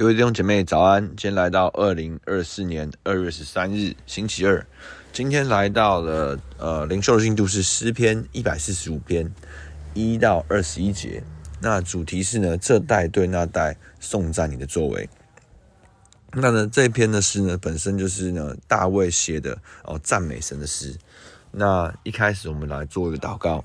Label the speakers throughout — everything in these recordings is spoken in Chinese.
Speaker 1: 各位弟兄姐妹早安！今天来到二零二四年二月十三日星期二，今天来到了呃灵修的进度是诗篇一百四十五篇一到二十一节。那主题是呢，这代对那代颂赞你的作为。那呢这篇的诗呢本身就是呢大卫写的哦赞美神的诗。那一开始我们来做一个祷告。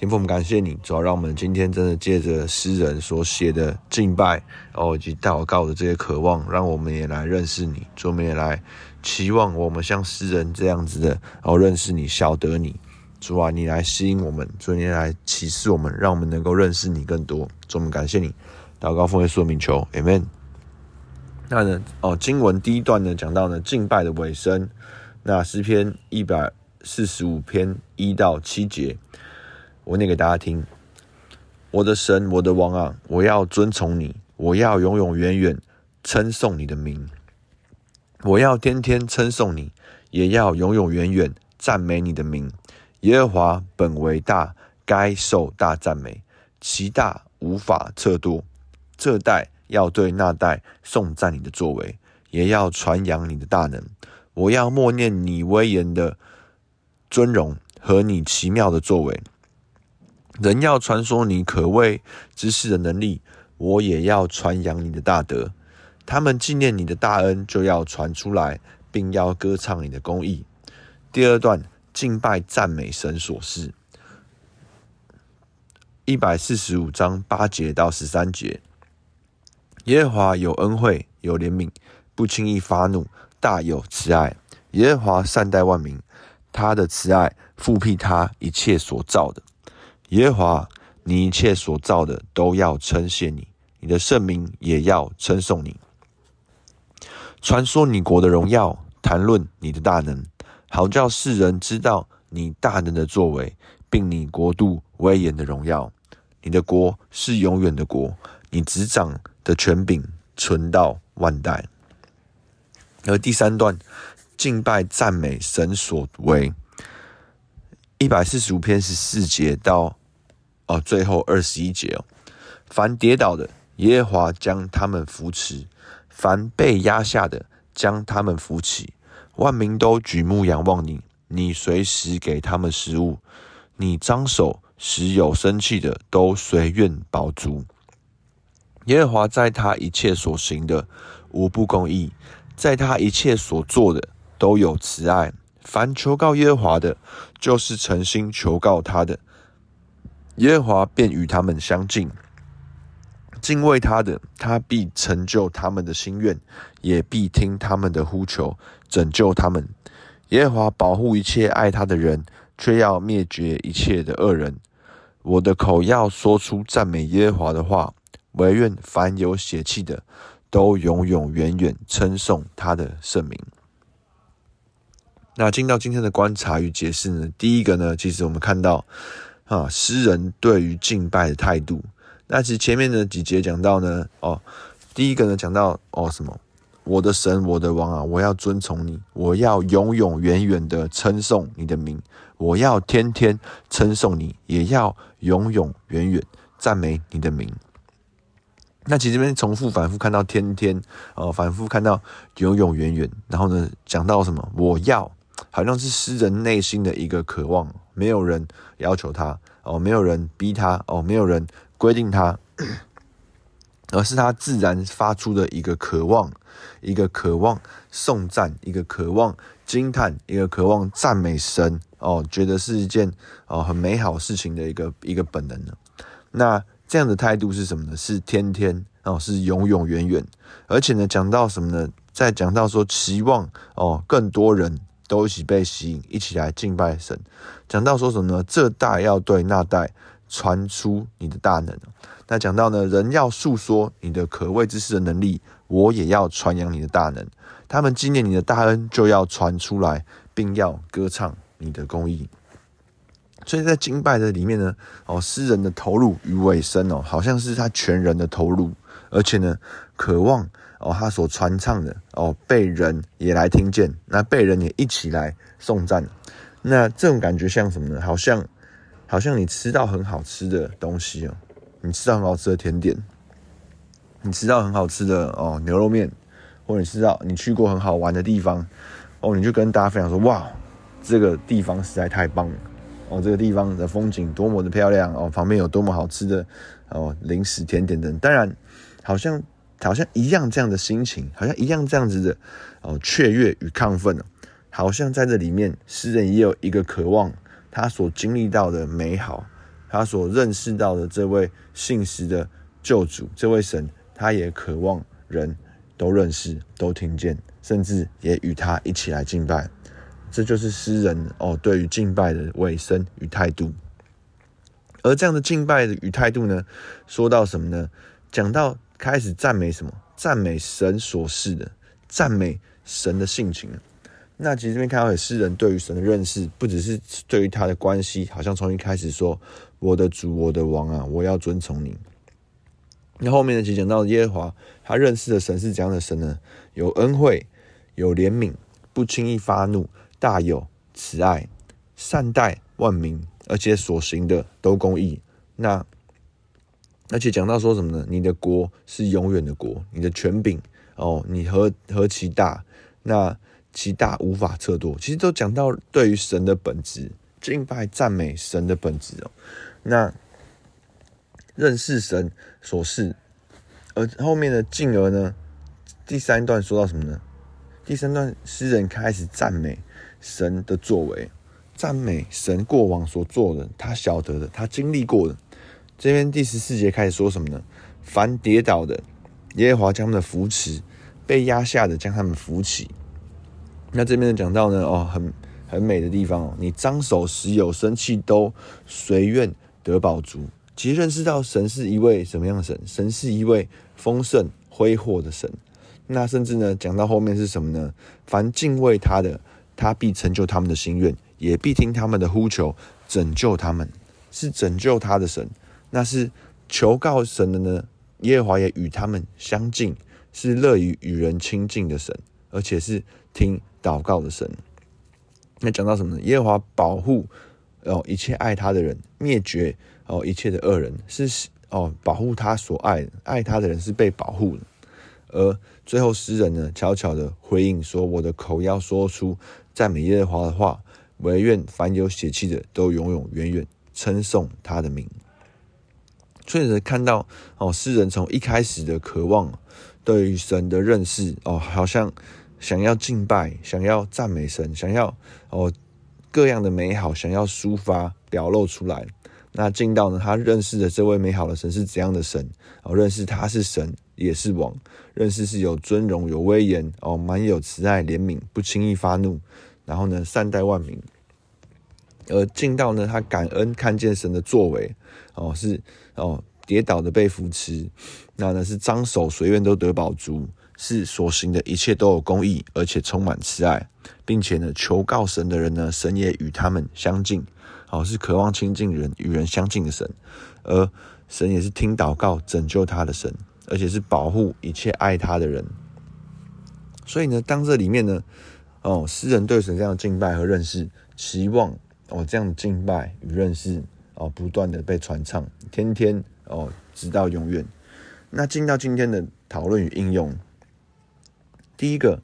Speaker 1: 天父，我们感谢你，主要让我们今天真的借着诗人所写的敬拜，哦，以及祷告的这些渴望，让我们也来认识你，主，我们也来期望我们像诗人这样子的，哦，认识你，晓得你，主啊，你来吸引我们，主，你来启示我们，让我们能够认识你更多。主，我们感谢你，祷告奉耶稣名求，Amen。那呢，哦，经文第一段呢，讲到呢敬拜的尾声，那诗篇一百四十五篇一到七节。我念给大家听，我的神，我的王啊，我要尊崇你，我要永永远远称颂你的名，我要天天称颂你，也要永永远远赞美你的名。耶和华本为大，该受大赞美，其大无法测度。这代要对那代颂赞你的作为，也要传扬你的大能。我要默念你威严的尊荣和你奇妙的作为。人要传说你可畏之事的能力，我也要传扬你的大德。他们纪念你的大恩，就要传出来，并要歌唱你的公义。第二段敬拜赞美神所示，一百四十五章八节到十三节。耶和华有恩惠，有怜悯，不轻易发怒，大有慈爱。耶和华善待万民，他的慈爱覆庇他一切所造的。耶和华，你一切所造的都要称谢你，你的圣名也要称颂你。传说你国的荣耀，谈论你的大能，好叫世人知道你大能的作为，并你国度威严的荣耀。你的国是永远的国，你执掌的权柄存到万代。而第三段，敬拜赞美神所为，一百四十五篇十四节到。哦，最后二十一节哦，凡跌倒的，耶和华将他们扶持；凡被压下的，将他们扶起。万民都举目仰望你，你随时给他们食物。你张手使有生气的都随愿饱足。耶和华在他一切所行的无不公义，在他一切所做的都有慈爱。凡求告耶和华的，就是诚心求告他的。耶和华便与他们相近，敬畏他的，他必成就他们的心愿，也必听他们的呼求，拯救他们。耶和华保护一切爱他的人，却要灭绝一切的恶人。我的口要说出赞美耶和华的话，惟愿凡有血气的，都永永远远称颂他的圣名。那进到今天的观察与解释呢？第一个呢，其实我们看到。啊，诗人对于敬拜的态度。那其实前面的几节讲到呢，哦，第一个呢讲到哦什么，我的神，我的王啊，我要遵从你，我要永永远远的称颂你的名，我要天天称颂你，也要永永远远赞美你的名。那其实这边重复反复看到天天，哦，反复看到永永远远，然后呢讲到什么，我要。好像是诗人内心的一个渴望，没有人要求他哦，没有人逼他哦，没有人规定他，而是他自然发出的一个渴望，一个渴望颂赞，一个渴望惊叹，一个渴望赞美神哦，觉得是一件哦很美好事情的一个一个本能呢。那这样的态度是什么呢？是天天哦，是永永远远，而且呢，讲到什么呢？在讲到说期望哦，更多人。都一起被吸引，一起来敬拜神。讲到说什么呢？这代要对那代传出你的大能。那讲到呢，人要述说你的可畏之事的能力，我也要传扬你的大能。他们纪念你的大恩，就要传出来，并要歌唱你的公义。所以在敬拜的里面呢，哦，诗人的投入与尾声哦，好像是他全人的投入，而且呢，渴望。哦，他所传唱的哦，被人也来听见，那被人也一起来颂赞，那这种感觉像什么呢？好像，好像你吃到很好吃的东西哦，你吃到很好吃的甜点，你吃到很好吃的哦牛肉面，或者你知道你去过很好玩的地方哦，你就跟大家分享说哇，这个地方实在太棒了哦，这个地方的风景多么的漂亮哦，旁边有多么好吃的哦零食甜点等，当然好像好像一样这样的心情，好像一样这样子的哦雀跃与亢奋，好像在这里面诗人也有一个渴望，他所经历到的美好，他所认识到的这位信实的救主，这位神。他也渴望人都认识、都听见，甚至也与他一起来敬拜。这就是诗人哦对于敬拜的尾声与态度。而这样的敬拜的与态度呢，说到什么呢？讲到开始赞美什么？赞美神所示的，赞美神的性情。那其实这边看到，诗人对于神的认识，不只是对于他的关系，好像从一开始说：“我的主，我的王啊，我要遵从你。”那后面呢，其实讲到耶和华，他认识的神是怎样的神呢？有恩惠，有怜悯，不轻易发怒，大有慈爱，善待万民，而且所行的都公义。那而且讲到说什么呢？你的国是永远的国，你的权柄哦，你何何其大？那其大无法测度。其实都讲到对于神的本质，敬拜赞美神的本质哦。那。认识神所示，而后面的进而呢，第三段说到什么呢？第三段诗人开始赞美神的作为，赞美神过往所做的，他晓得的，他经历过的。这边第十四节开始说什么呢？凡跌倒的，耶和华将他们扶持；被压下的，将他们扶起。那这边讲到呢，哦，很很美的地方哦，你张手时有生气都随愿得饱足。其实认识到神是一位什么样的神？神是一位丰盛挥霍的神。那甚至呢，讲到后面是什么呢？凡敬畏他的，他必成就他们的心愿，也必听他们的呼求，拯救他们。是拯救他的神。那是求告神的呢？耶和华也与他们相近，是乐于与人亲近的神，而且是听祷告的神。那讲到什么呢？耶和华保护哦一切爱他的人，灭绝。哦，一切的恶人是哦，保护他所爱，爱他的人是被保护的。而最后诗人呢，悄悄的回应说：“我的口要说出赞美耶和华的话，唯愿凡有血气的都永永远远称颂他的名。”所以看到哦，诗人从一开始的渴望对于神的认识哦，好像想要敬拜，想要赞美神，想要哦各样的美好，想要抒发表露出来。那进到呢，他认识的这位美好的神是怎样的神？哦，认识他是神也是王，认识是有尊荣有威严哦，满有慈爱怜悯，不轻易发怒，然后呢，善待万民。而进到呢，他感恩看见神的作为哦，是哦跌倒的被扶持，那呢是张手随愿都得宝足，是所行的一切都有公义，而且充满慈爱，并且呢求告神的人呢，神也与他们相近。哦，是渴望亲近人、与人相近的神，而神也是听祷告、拯救他的神，而且是保护一切爱他的人。所以呢，当这里面呢，哦，诗人对神这样的敬拜和认识，期望哦这样的敬拜与认识哦不断的被传唱，天天哦直到永远。那进到今天的讨论与应用，第一个，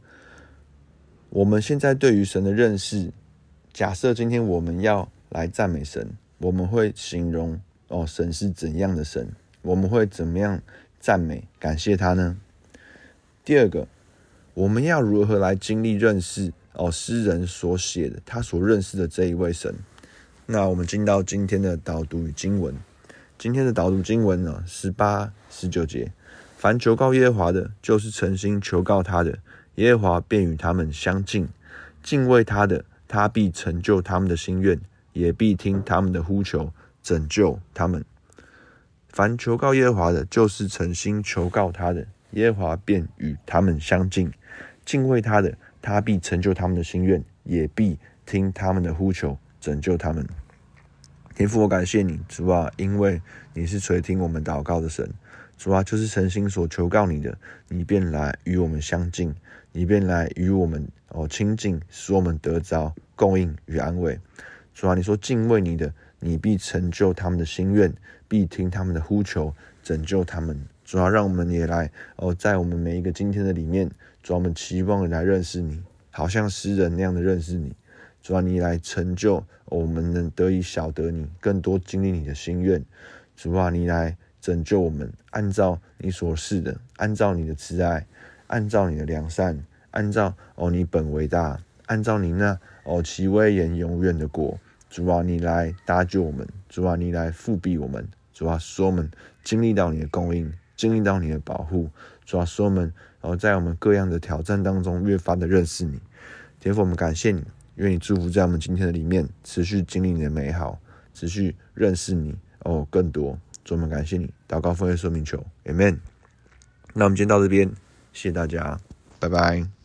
Speaker 1: 我们现在对于神的认识，假设今天我们要。来赞美神，我们会形容哦，神是怎样的神？我们会怎么样赞美、感谢他呢？第二个，我们要如何来经历认识哦？诗人所写的，他所认识的这一位神。那我们进到今天的导读与经文。今天的导读经文呢，十八、十九节：凡求告耶和华的，就是诚心求告他的，耶和华便与他们相近；敬畏他的，他必成就他们的心愿。也必听他们的呼求，拯救他们。凡求告耶和华的，就是诚心求告他的，耶和华便与他们相近；敬畏他的，他必成就他们的心愿，也必听他们的呼求，拯救他们。天父，我感谢你，主啊，因为你是垂听我们祷告的神，主啊，就是诚心所求告你的，你便来与我们相近，你便来与我们哦亲近，使我们得着供应与安慰。主啊，你说敬畏你的，你必成就他们的心愿，必听他们的呼求，拯救他们。主要让我们也来哦，在我们每一个今天的里面，主要我们期望来认识你，好像诗人那样的认识你。主要你来成就，我们能得以晓得你，更多经历你的心愿。主啊，你来拯救我们，按照你所示的，按照你的慈爱，按照你的良善，按照哦你本为大，按照你那哦其威严永远的国。主啊，你来搭救我们，主啊，你来覆庇我们，主啊，使我们经历到你的供应，经历到你的保护，主啊，使我们然后在我们各样的挑战当中越发的认识你。天父，我们感谢你，愿你祝福在我们今天的里面，持续经历你的美好，持续认识你哦更多。主，我们感谢你，祷告奉耶稣名求，Amen。那我们今天到这边，谢谢大家，拜拜。